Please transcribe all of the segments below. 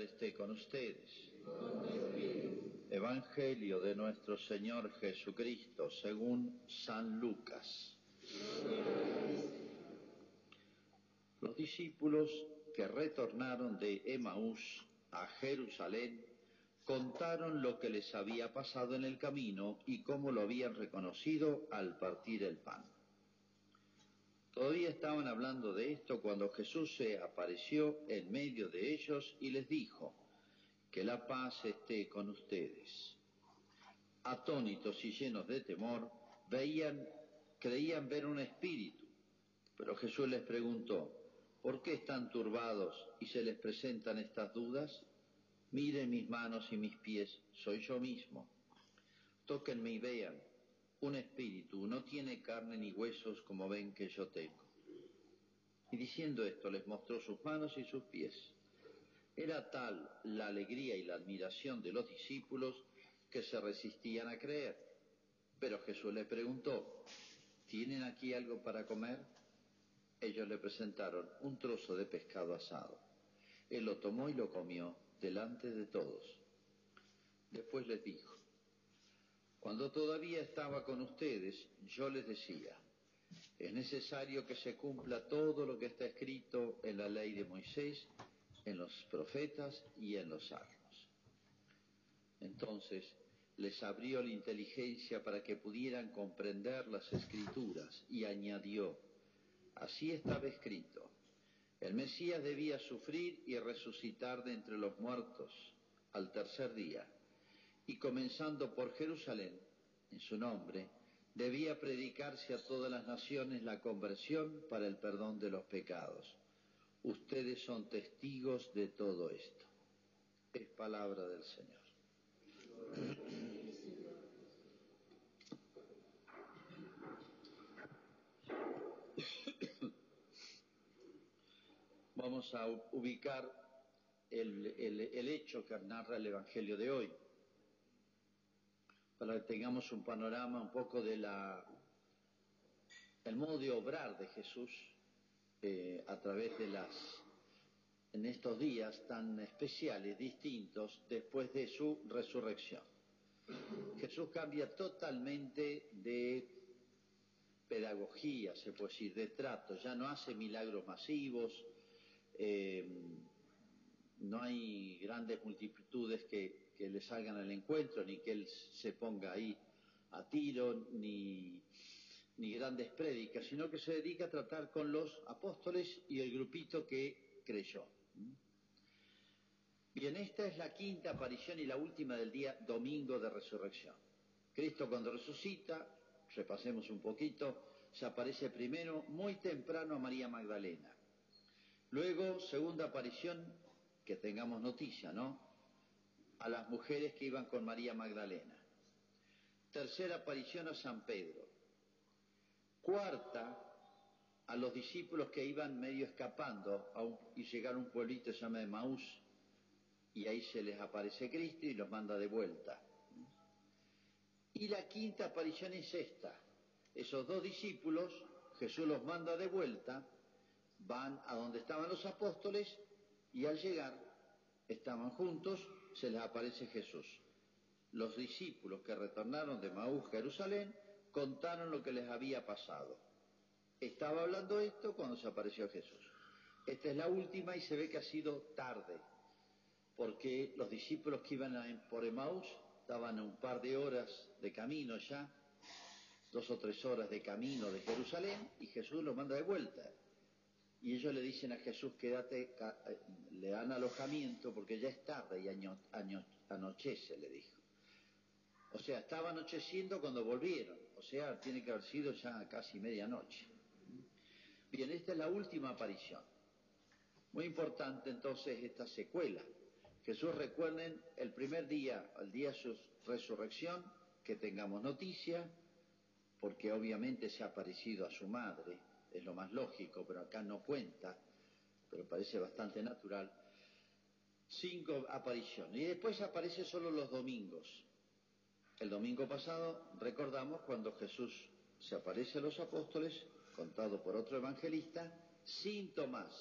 esté con ustedes. Evangelio de nuestro Señor Jesucristo según San Lucas. Los discípulos que retornaron de Emaús a Jerusalén contaron lo que les había pasado en el camino y cómo lo habían reconocido al partir el pan. Todavía estaban hablando de esto cuando Jesús se apareció en medio de ellos y les dijo, que la paz esté con ustedes. Atónitos y llenos de temor, veían, creían ver un espíritu, pero Jesús les preguntó, ¿por qué están turbados y se les presentan estas dudas? Miren mis manos y mis pies, soy yo mismo. Tóquenme y vean, un espíritu no tiene carne ni huesos como ven que yo tengo. Y diciendo esto les mostró sus manos y sus pies. Era tal la alegría y la admiración de los discípulos que se resistían a creer. Pero Jesús les preguntó, ¿tienen aquí algo para comer? Ellos le presentaron un trozo de pescado asado. Él lo tomó y lo comió delante de todos. Después les dijo, cuando todavía estaba con ustedes, yo les decía, es necesario que se cumpla todo lo que está escrito en la ley de Moisés, en los profetas y en los salmos. Entonces les abrió la inteligencia para que pudieran comprender las escrituras y añadió, así estaba escrito, el Mesías debía sufrir y resucitar de entre los muertos al tercer día y comenzando por Jerusalén, en su nombre, debía predicarse a todas las naciones la conversión para el perdón de los pecados. Ustedes son testigos de todo esto. Es palabra del Señor. Vamos a ubicar el, el hecho que narra el Evangelio de hoy para que tengamos un panorama un poco de la el modo de obrar de Jesús eh, a través de las en estos días tan especiales, distintos, después de su resurrección. Jesús cambia totalmente de pedagogía, se puede decir, de trato, ya no hace milagros masivos, eh, no hay grandes multitudes que, que le salgan al encuentro, ni que él se ponga ahí a tiro, ni, ni grandes prédicas, sino que se dedica a tratar con los apóstoles y el grupito que creyó. Bien, esta es la quinta aparición y la última del día domingo de resurrección. Cristo cuando resucita, repasemos un poquito, se aparece primero muy temprano a María Magdalena. Luego, segunda aparición, que tengamos noticia, ¿no? A las mujeres que iban con María Magdalena. Tercera aparición a San Pedro. Cuarta, a los discípulos que iban medio escapando y llegaron a un pueblito se llama Maús y ahí se les aparece Cristo y los manda de vuelta. Y la quinta aparición es esta. Esos dos discípulos, Jesús los manda de vuelta, van a donde estaban los apóstoles y al llegar estaban juntos se les aparece Jesús. Los discípulos que retornaron de Maús, Jerusalén, contaron lo que les había pasado. Estaba hablando esto cuando se apareció Jesús. Esta es la última y se ve que ha sido tarde, porque los discípulos que iban por Emaús estaban a un par de horas de camino ya, dos o tres horas de camino de Jerusalén, y Jesús los manda de vuelta. Y ellos le dicen a Jesús, quédate, eh, le dan alojamiento porque ya es tarde y anochece, le dijo. O sea, estaba anocheciendo cuando volvieron, o sea, tiene que haber sido ya casi medianoche. Bien, esta es la última aparición. Muy importante entonces esta secuela. Jesús recuerden el primer día, el día de su resurrección, que tengamos noticia, porque obviamente se ha aparecido a su madre, es lo más lógico, pero acá no cuenta, pero parece bastante natural. Cinco apariciones. Y después aparece solo los domingos. El domingo pasado recordamos cuando Jesús se aparece a los apóstoles, contado por otro evangelista, sin Tomás.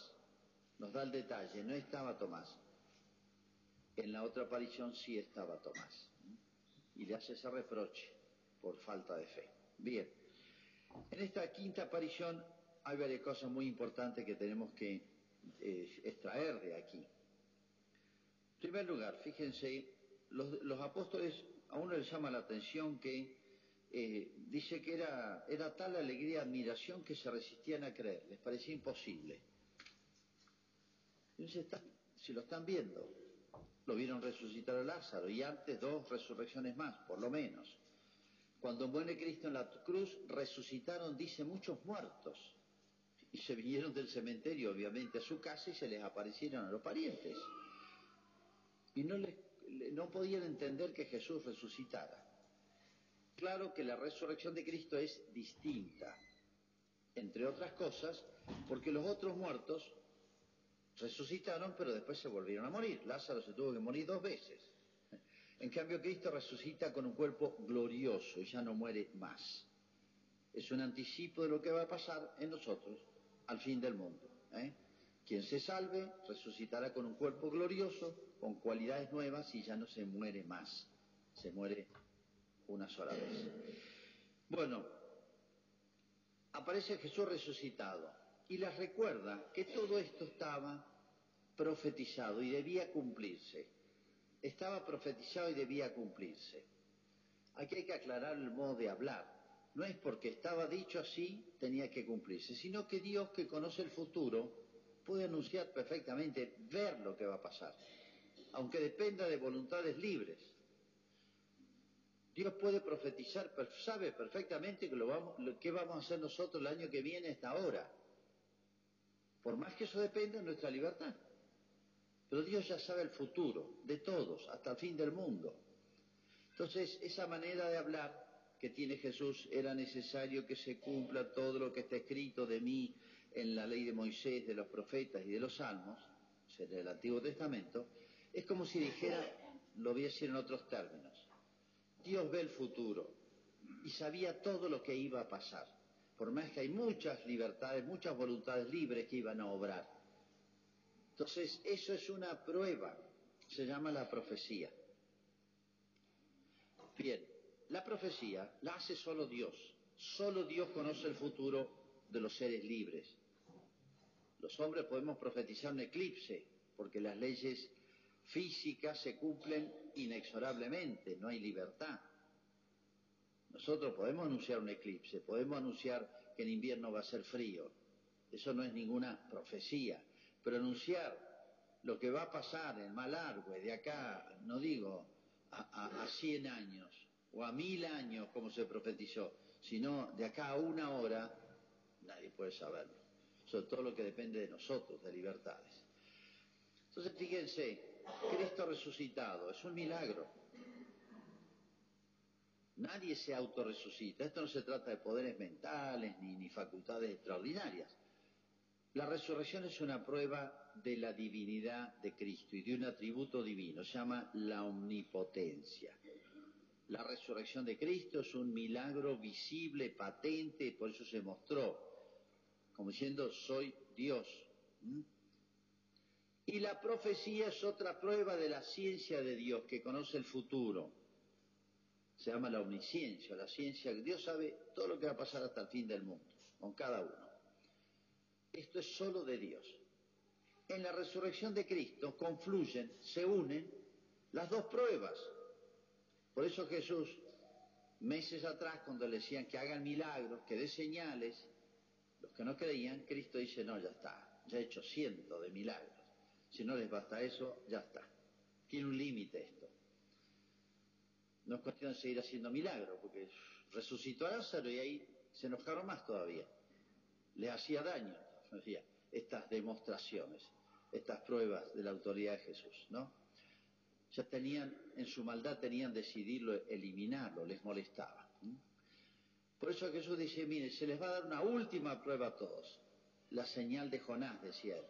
Nos da el detalle, no estaba Tomás. en la otra aparición sí estaba Tomás. Y le hace ese reproche por falta de fe. Bien, en esta quinta aparición hay varias cosas muy importantes que tenemos que eh, extraer de aquí. En primer lugar, fíjense, los, apóstoles, a uno les llama la atención que eh, dice que era, tal alegría y admiración que se resistían a creer, les parecía imposible. si lo están viendo, lo vieron resucitar a Lázaro y antes dos resurrecciones más, por lo menos. Cuando muere Cristo en la cruz, resucitaron, dice, muchos muertos. Y se vinieron del cementerio, obviamente, a su casa y se les aparecieron a los parientes. Y no, les, no podían entender que Jesús resucitara. Claro que la resurrección de Cristo es distinta, entre otras cosas, porque los otros muertos resucitaron, pero después se volvieron a morir. Lázaro se tuvo que morir dos veces. En cambio, Cristo resucita con un cuerpo glorioso y ya no muere más. Es un anticipo de lo que va a pasar en nosotros al fin del mundo. ¿eh? Quien se salve resucitará con un cuerpo glorioso, con cualidades nuevas y ya no se muere más. Se muere una sola vez. Bueno, aparece Jesús resucitado y les recuerda que todo esto estaba profetizado y debía cumplirse. Estaba profetizado y debía cumplirse. Aquí hay que aclarar el modo de hablar. No es porque estaba dicho así, tenía que cumplirse, sino que Dios que conoce el futuro puede anunciar perfectamente, ver lo que va a pasar, aunque dependa de voluntades libres. Dios puede profetizar, sabe perfectamente lo qué vamos a hacer nosotros el año que viene, esta hora. Por más que eso dependa de nuestra libertad. Pero Dios ya sabe el futuro de todos, hasta el fin del mundo. Entonces, esa manera de hablar que tiene Jesús, era necesario que se cumpla todo lo que está escrito de mí en la ley de Moisés, de los profetas y de los salmos, o sea, del Antiguo Testamento, es como si dijera, lo voy a decir en otros términos, Dios ve el futuro y sabía todo lo que iba a pasar, por más que hay muchas libertades, muchas voluntades libres que iban a obrar. Entonces, eso es una prueba, se llama la profecía. Bien, la profecía la hace solo Dios, solo Dios conoce el futuro de los seres libres. Los hombres podemos profetizar un eclipse, porque las leyes físicas se cumplen inexorablemente, no hay libertad. Nosotros podemos anunciar un eclipse, podemos anunciar que en invierno va a ser frío, eso no es ninguna profecía, pero anunciar lo que va a pasar en Malargüe de acá, no digo a, a, 100 años o a mil años como se profetizó, sino de acá a una hora, nadie puede saberlo. Sobre todo lo que depende de nosotros, de libertades. Entonces, fíjense, Cristo resucitado, es un milagro. Nadie se autorresucita. Esto no se trata de poderes mentales ni, ni facultades extraordinarias. La resurrección es una prueba de la divinidad de Cristo y de un atributo divino, se llama la omnipotencia. La resurrección de Cristo es un milagro visible, patente, por eso se mostró, como diciendo, soy Dios. Y la profecía es otra prueba de la ciencia de Dios que conoce el futuro. Se llama la omnisciencia, la ciencia que Dios sabe todo lo que va a pasar hasta el fin del mundo, con cada uno. Esto es solo de Dios. En la resurrección de Cristo confluyen, se unen las dos pruebas. Por eso Jesús, meses atrás, cuando le decían que hagan milagros, que dé señales, los que no creían, Cristo dice, no, ya está, ya he hecho cientos de milagros. Si no les basta eso, ya está. Tiene un límite esto. No es cuestión de seguir haciendo milagros, porque resucitó a Lázaro y ahí se enojaron más todavía. Le hacía daño, decía, estas demostraciones, estas pruebas de la autoridad de Jesús, ¿no? Ya tenían, en su maldad tenían decidirlo, eliminarlo, les molestaba. Por eso Jesús dice, mire, se les va a dar una última prueba a todos, la señal de Jonás, decía él.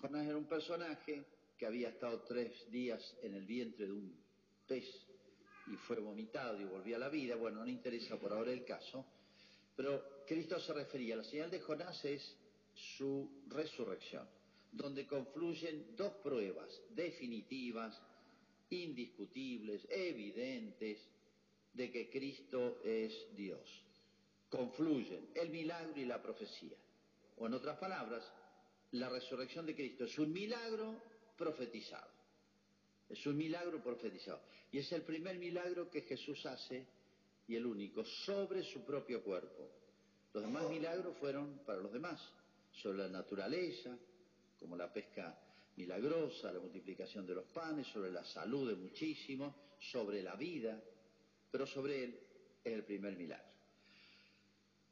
Jonás era un personaje que había estado tres días en el vientre de un pez y fue vomitado y volvió a la vida. Bueno, no interesa por ahora el caso, pero Cristo se refería, la señal de Jonás es su resurrección. Donde confluyen dos pruebas definitivas, indiscutibles, evidentes, de que Cristo es Dios. Confluyen el milagro y la profecía. O en otras palabras, la resurrección de Cristo es un milagro profetizado. Es un milagro profetizado. Y es el primer milagro que Jesús hace, y el único, sobre su propio cuerpo. Los demás milagros fueron para los demás, sobre la naturaleza, como la pesca milagrosa, la multiplicación de los panes, sobre la salud de muchísimos, sobre la vida, pero sobre él es el primer milagro.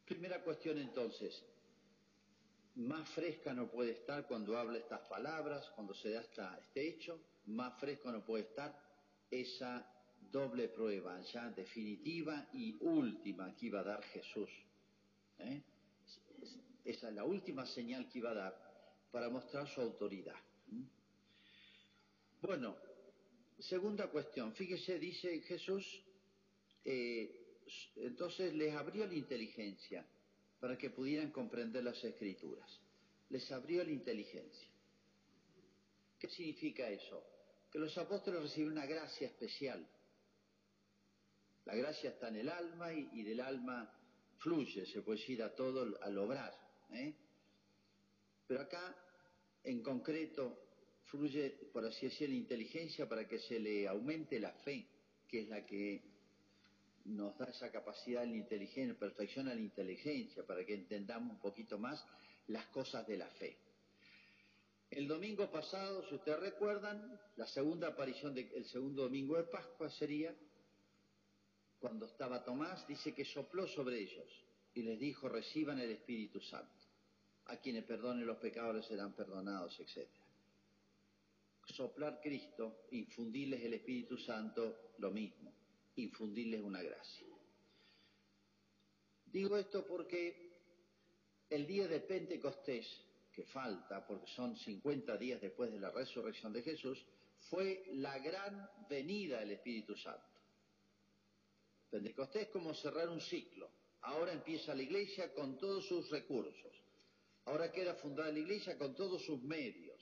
Primera cuestión entonces, más fresca no puede estar cuando habla estas palabras, cuando se da este hecho, más fresco no puede estar esa doble prueba ya definitiva y última que iba a dar Jesús. ¿eh? Esa es la última señal que iba a dar para mostrar su autoridad. Bueno, segunda cuestión. Fíjese, dice Jesús, eh, entonces les abrió la inteligencia para que pudieran comprender las escrituras. Les abrió la inteligencia. ¿Qué significa eso? Que los apóstoles reciben una gracia especial. La gracia está en el alma y, del alma fluye, se puede decir, a todo al obrar. ¿eh? Pero acá, en concreto, fluye, por así decir, la inteligencia para que se le aumente la fe, que es la que nos da esa capacidad de la inteligencia, perfecciona la inteligencia, para que entendamos un poquito más las cosas de la fe. El domingo pasado, si ustedes recuerdan, la segunda aparición del segundo domingo de Pascua sería cuando estaba Tomás, dice que sopló sobre ellos y les dijo, reciban el Espíritu Santo. A quienes perdonen los pecados serán perdonados, etc. Soplar Cristo, infundirles el Espíritu Santo, lo mismo infundirles una gracia. Digo esto porque el día de Pentecostés, que falta, porque son 50 días después de la resurrección de Jesús, fue la gran venida del Espíritu Santo. Pentecostés es como cerrar un ciclo. Ahora empieza la iglesia con todos sus recursos. Ahora queda fundada la iglesia con todos sus medios.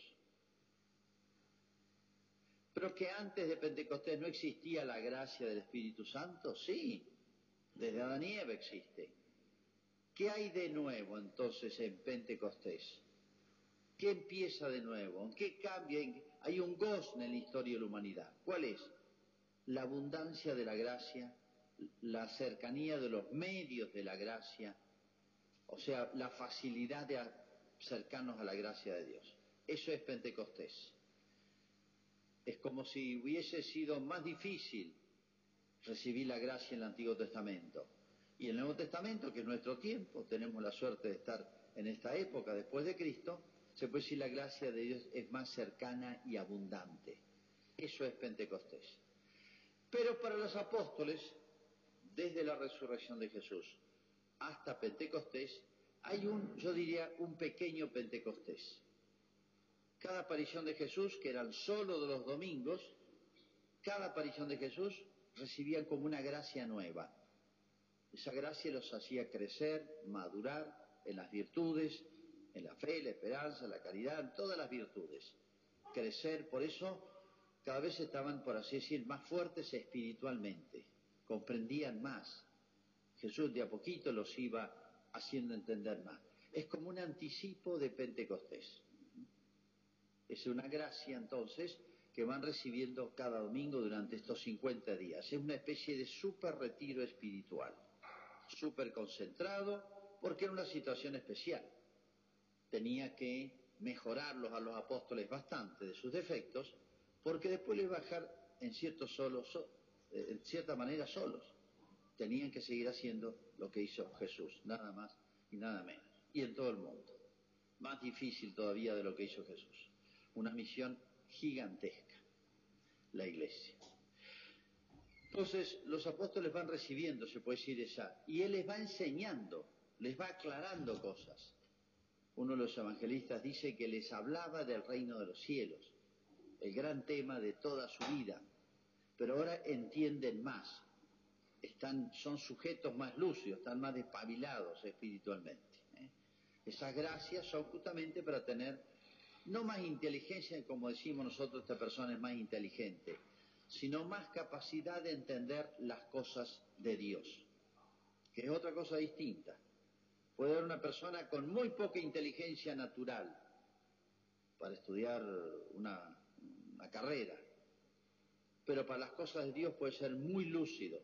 Pero que antes de Pentecostés no existía la gracia del Espíritu Santo, sí, desde Adán y Eva existe. ¿Qué hay de nuevo entonces en Pentecostés? ¿Qué empieza de nuevo? ¿En qué cambia? Hay un gozo en la historia de la humanidad. ¿Cuál es? La abundancia de la gracia, la cercanía de los medios de la gracia, o sea, la facilidad de acercarnos a la gracia de Dios. Eso es Pentecostés. Es como si hubiese sido más difícil recibir la gracia en el Antiguo Testamento. Y en el Nuevo Testamento, que es nuestro tiempo, tenemos la suerte de estar en esta época después de Cristo, se puede decir la gracia de Dios es más cercana y abundante. Eso es Pentecostés. Pero para los apóstoles, desde la resurrección de Jesús hasta Pentecostés, hay un, yo diría, un pequeño Pentecostés. Cada aparición de Jesús, que eran solo de los domingos, cada aparición de Jesús recibían como una gracia nueva. Esa gracia los hacía crecer, madurar en las virtudes, en la fe, la esperanza, la caridad, en todas las virtudes. Crecer, por eso cada vez estaban, por así decir, más fuertes espiritualmente, comprendían más. Jesús de a poquito los iba haciendo entender más. Es como un anticipo de Pentecostés. Es una gracia entonces que van recibiendo cada domingo durante estos 50 días. Es una especie de super retiro espiritual, súper concentrado, porque era una situación especial. Tenía que mejorarlos a los apóstoles bastante de sus defectos, porque después les dejar en, cierto solo, eh, en cierta manera solos. Tenían que seguir haciendo lo que hizo Jesús, nada más y nada menos. Y en todo el mundo. Más difícil todavía de lo que hizo Jesús una misión gigantesca, la iglesia. Entonces los apóstoles van recibiendo, se puede decir esa, y él les va enseñando, les va aclarando cosas. Uno de los evangelistas dice que les hablaba del reino de los cielos, el gran tema de toda su vida, pero ahora entienden más, están, son sujetos más lúcidos, están más despabilados espiritualmente. ¿eh? Esas gracias son justamente para tener no más inteligencia, como decimos nosotros, esta persona es más inteligente, sino más capacidad de entender las cosas de Dios, que es otra cosa distinta. Puede haber una persona con muy poca inteligencia natural para estudiar una, una carrera, pero para las cosas de Dios puede ser muy lúcido,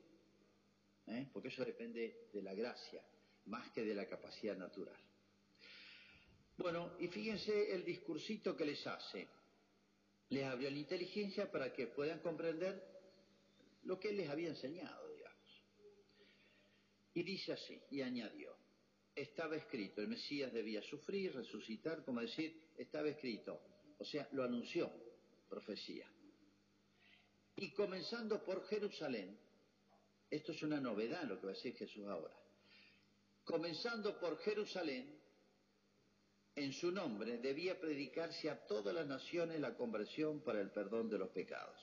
¿eh? porque eso depende de la gracia, más que de la capacidad natural. Bueno, y fíjense el discursito que les hace. Les abrió la inteligencia para que puedan comprender lo que él les había enseñado, digamos. Y dice así, y añadió, estaba escrito, el Mesías debía sufrir, resucitar, como decir, estaba escrito, o sea, lo anunció, profecía. Y comenzando por Jerusalén, esto es una novedad lo que va a decir Jesús ahora, comenzando por Jerusalén, en su nombre debía predicarse a todas las naciones la conversión para el perdón de los pecados.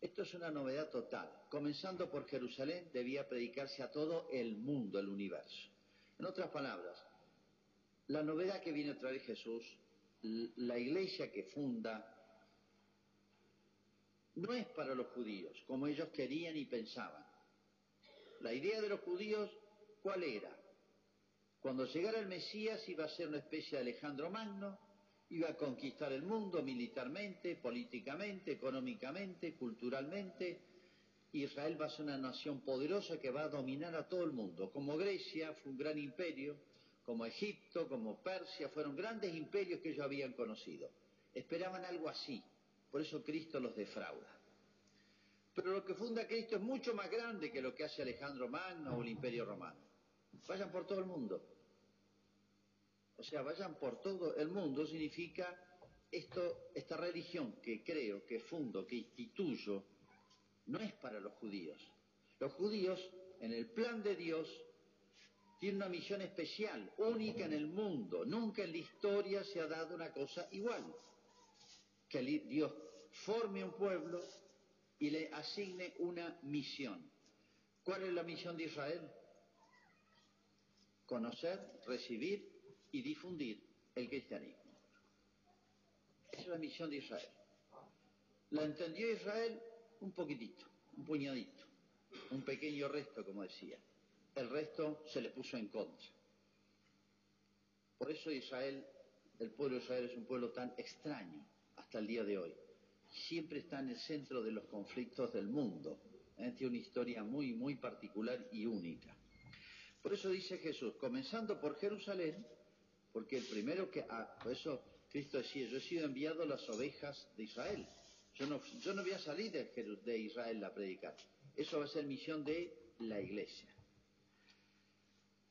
Esto es una novedad total. Comenzando por Jerusalén debía predicarse a todo el mundo, el universo. En otras palabras, la novedad que viene a traer Jesús, la iglesia que funda, no es para los judíos, como ellos querían y pensaban. La idea de los judíos, ¿cuál era? Cuando llegara el Mesías iba a ser una especie de Alejandro Magno, iba a conquistar el mundo militarmente, políticamente, económicamente, culturalmente. Israel va a ser una nación poderosa que va a dominar a todo el mundo. Como Grecia fue un gran imperio, como Egipto, como Persia, fueron grandes imperios que ellos habían conocido. Esperaban algo así, por eso Cristo los defrauda. Pero lo que funda Cristo es mucho más grande que lo que hace Alejandro Magno o el imperio romano. Vayan por todo el mundo. O sea, vayan por todo el mundo significa esto, esta religión que creo, que fundo, que instituyo, no es para los judíos. Los judíos, en el plan de Dios, tienen una misión especial, única en el mundo. Nunca en la historia se ha dado una cosa igual. Que Dios forme un pueblo y le asigne una misión. ¿Cuál es la misión de Israel? conocer, recibir y difundir el cristianismo. Esa es la misión de Israel. La entendió Israel un poquitito, un puñadito, un pequeño resto, como decía. El resto se le puso en contra. Por eso Israel, el pueblo de Israel es un pueblo tan extraño hasta el día de hoy. Siempre está en el centro de los conflictos del mundo. ¿eh? Tiene una historia muy, muy particular y única. Por eso dice Jesús, comenzando por Jerusalén, porque el primero que... Ah, por eso Cristo decía, yo he sido enviado a las ovejas de Israel. Yo no, yo no voy a salir de, de Israel a predicar. Eso va a ser misión de la iglesia.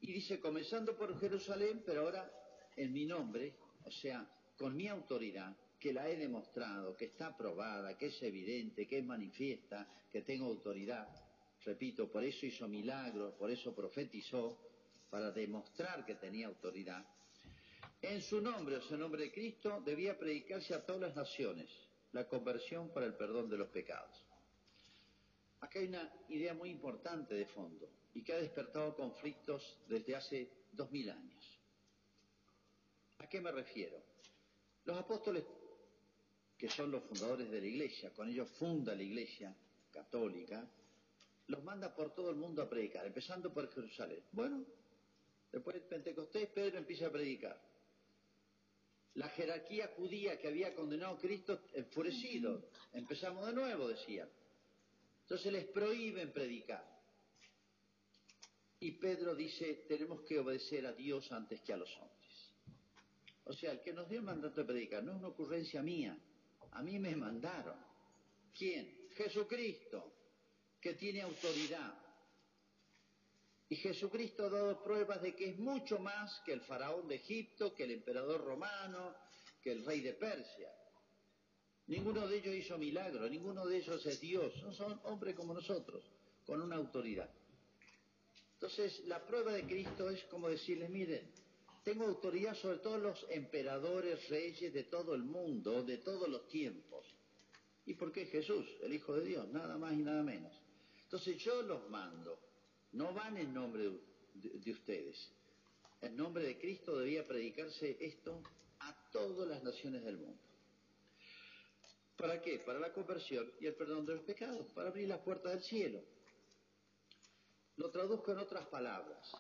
Y dice, comenzando por Jerusalén, pero ahora en mi nombre, o sea, con mi autoridad, que la he demostrado, que está aprobada, que es evidente, que es manifiesta, que tengo autoridad, Repito, por eso hizo milagros, por eso profetizó, para demostrar que tenía autoridad. En su nombre, o sea, nombre de Cristo, debía predicarse a todas las naciones la conversión para el perdón de los pecados. Acá hay una idea muy importante de fondo y que ha despertado conflictos desde hace dos mil años. ¿A qué me refiero? Los apóstoles, que son los fundadores de la iglesia, con ellos funda la iglesia católica, los manda por todo el mundo a predicar, empezando por Jerusalén. Bueno, después de Pentecostés, Pedro empieza a predicar. La jerarquía judía que había condenado a Cristo, enfurecido, empezamos de nuevo, decían. Entonces les prohíben predicar. Y Pedro dice, tenemos que obedecer a Dios antes que a los hombres. O sea, el que nos dio el mandato de predicar no es una ocurrencia mía. A mí me mandaron. ¿Quién? Jesucristo que tiene autoridad. Y Jesucristo ha dado pruebas de que es mucho más que el faraón de Egipto, que el emperador romano, que el rey de Persia. Ninguno de ellos hizo milagro, ninguno de ellos es Dios, no son hombres como nosotros, con una autoridad. Entonces, la prueba de Cristo es como decirle, miren, tengo autoridad sobre todos los emperadores, reyes de todo el mundo, de todos los tiempos. ¿Y por qué Jesús, el Hijo de Dios? Nada más y nada menos. Entonces yo los mando, no van en nombre de, ustedes. En nombre de Cristo debía predicarse esto a todas las naciones del mundo. ¿Para qué? Para la conversión y el perdón de los pecados, para abrir las puertas del cielo. Lo traduzco en otras palabras.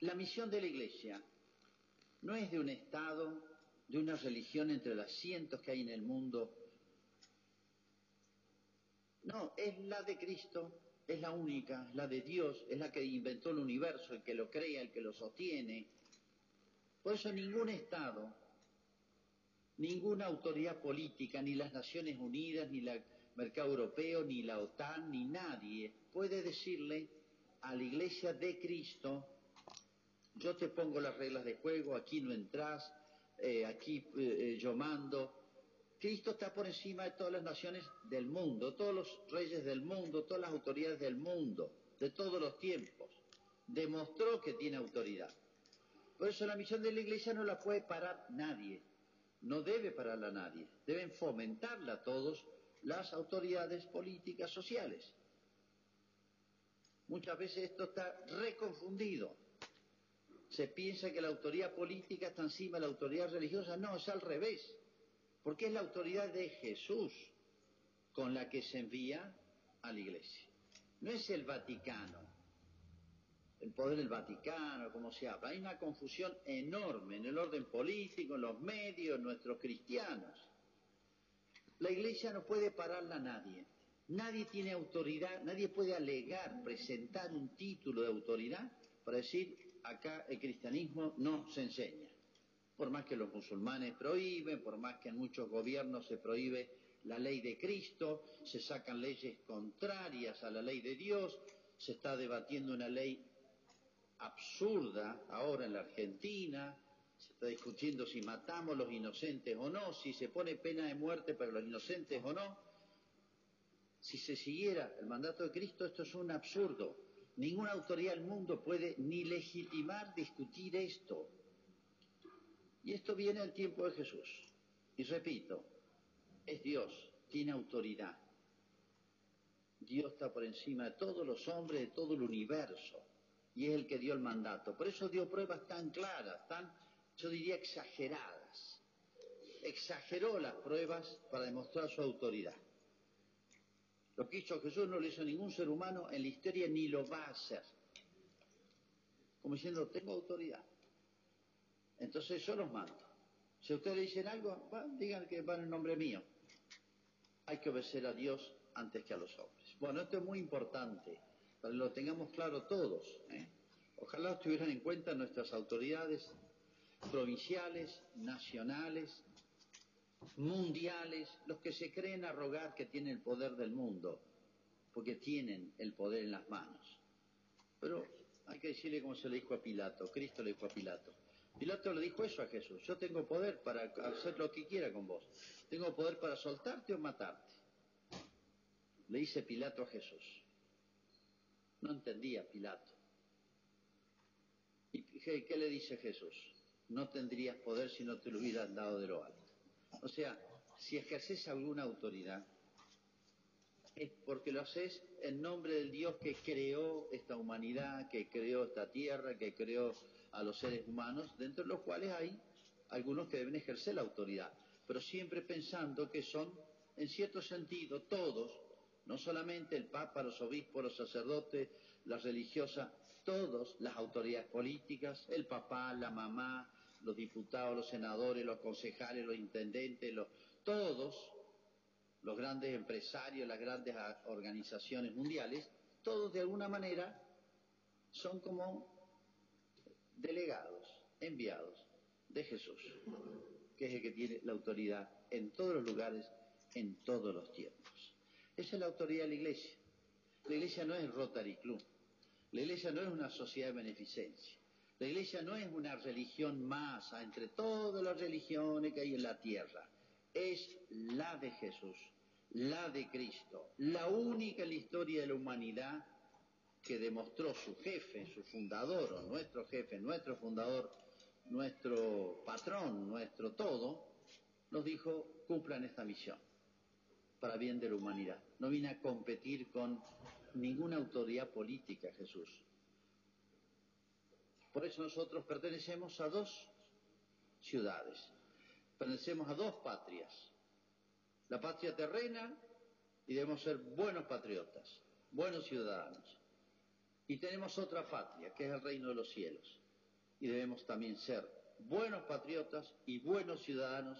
La misión de la Iglesia no es de un Estado, de una religión entre las cientos que hay en el mundo. No, es la de Cristo, es la única, la de Dios, es la que inventó el universo, el que lo crea, el que lo sostiene. Por eso ningún Estado, ninguna autoridad política, ni las Naciones Unidas, ni el mercado europeo, ni la OTAN, ni nadie puede decirle a la iglesia de Cristo, yo te pongo las reglas de juego, aquí no entras, eh, aquí eh, yo mando. Cristo está por encima de todas las naciones del mundo, todos los reyes del mundo, todas las autoridades del mundo, de todos los tiempos. Demostró que tiene autoridad. Por eso la misión de la iglesia no la puede parar nadie, no debe pararla nadie, deben fomentarla todos las autoridades políticas sociales. Muchas veces esto está reconfundido. Se piensa que la autoridad política está encima de la autoridad religiosa. No, es al revés. Porque es la autoridad de Jesús con la que se envía a la iglesia. No es el Vaticano, el poder del Vaticano, como se habla. Hay una confusión enorme en el orden político, en los medios, en nuestros cristianos. La iglesia no puede pararla a nadie. Nadie tiene autoridad, nadie puede alegar, presentar un título de autoridad para decir acá el cristianismo no se enseña. Por más que los musulmanes prohíben, por más que en muchos gobiernos se prohíbe la ley de Cristo, se sacan leyes contrarias a la ley de Dios, se está debatiendo una ley absurda ahora en la Argentina, se está discutiendo si matamos los inocentes o no, si se pone pena de muerte para los inocentes o no si se siguiera el mandato de Cristo, esto es un absurdo. Ninguna autoridad del mundo puede ni legitimar discutir esto. Y esto viene del tiempo de Jesús. Y repito, es Dios, tiene autoridad. Dios está por encima de todos los hombres, de todo el universo. Y es el que dio el mandato. Por eso dio pruebas tan claras, tan, yo diría, exageradas. Exageró las pruebas para demostrar su autoridad. Lo que hizo Jesús no lo hizo ningún ser humano en la historia ni lo va a hacer. Como diciendo, tengo autoridad. Entonces yo los mando. Si ustedes dicen algo, digan que van en nombre mío. Hay que obedecer a Dios antes que a los hombres. Bueno, esto es muy importante, para que lo tengamos claro todos. ¿eh? Ojalá tuvieran en cuenta nuestras autoridades provinciales, nacionales, mundiales, los que se creen arrogar que tienen el poder del mundo, porque tienen el poder en las manos. Pero hay que decirle como se le dijo a Pilato, Cristo le dijo a Pilato. Pilato le dijo eso a Jesús, yo tengo poder para hacer lo que quiera con vos, tengo poder para soltarte o matarte. Le dice Pilato a Jesús. No entendía Pilato. ¿Y qué le dice Jesús? No tendrías poder si no te lo hubieran dado de lo alto. O sea, si ejerces alguna autoridad, es porque lo haces en nombre del Dios que creó esta humanidad, que creó esta tierra, que creó a los seres humanos, dentro de los cuales hay algunos que deben ejercer la autoridad, pero siempre pensando que son, en cierto sentido, todos, no solamente el Papa, los obispos, los sacerdotes, las religiosas, todos, las autoridades políticas, el papá, la mamá, los diputados, los senadores, los concejales, los intendentes, los, todos, los grandes empresarios, las grandes organizaciones mundiales, todos de alguna manera son como delegados, enviados de Jesús, que es el que tiene la autoridad en todos los lugares, en todos los tiempos. Esa es la autoridad de la iglesia. La iglesia no es el Rotary Club. La iglesia no es una sociedad de beneficencia. La iglesia no es una religión más entre todas las religiones que hay en la tierra. Es la de Jesús, la de Cristo, la única en la historia de la humanidad que demostró su jefe, su fundador, o nuestro jefe, nuestro fundador, nuestro patrón, nuestro todo, nos dijo, cumplan esta misión para bien de la humanidad. No vine a competir con ninguna autoridad política, Jesús. Por eso nosotros pertenecemos a dos ciudades. Pertenecemos a dos patrias. La patria terrena y debemos ser buenos patriotas, buenos ciudadanos. Y tenemos otra patria, que es el reino de los cielos. Y debemos también ser buenos patriotas y buenos ciudadanos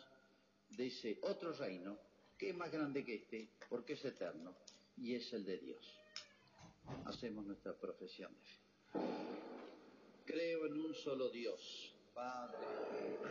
de ese otro reino, que es más grande que este, porque es eterno, y es el de Dios. Hacemos nuestra profesión de fe. Creo en un solo Dios, Padre.